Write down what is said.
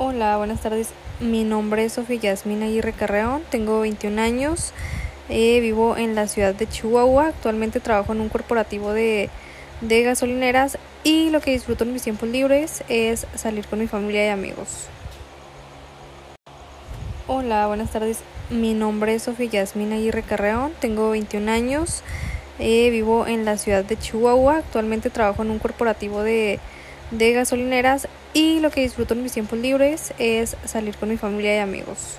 Hola, buenas tardes. Mi nombre es Sofía Yasmina Aguirre Carreón, tengo 21 años, eh, vivo en la ciudad de Chihuahua, actualmente trabajo en un corporativo de, de gasolineras y lo que disfruto en mis tiempos libres es salir con mi familia y amigos. Hola, buenas tardes. Mi nombre es Sofía Yasmina Aguirre Carreón, tengo 21 años, eh, vivo en la ciudad de Chihuahua, actualmente trabajo en un corporativo de de gasolineras y lo que disfruto en mis tiempos libres es salir con mi familia y amigos.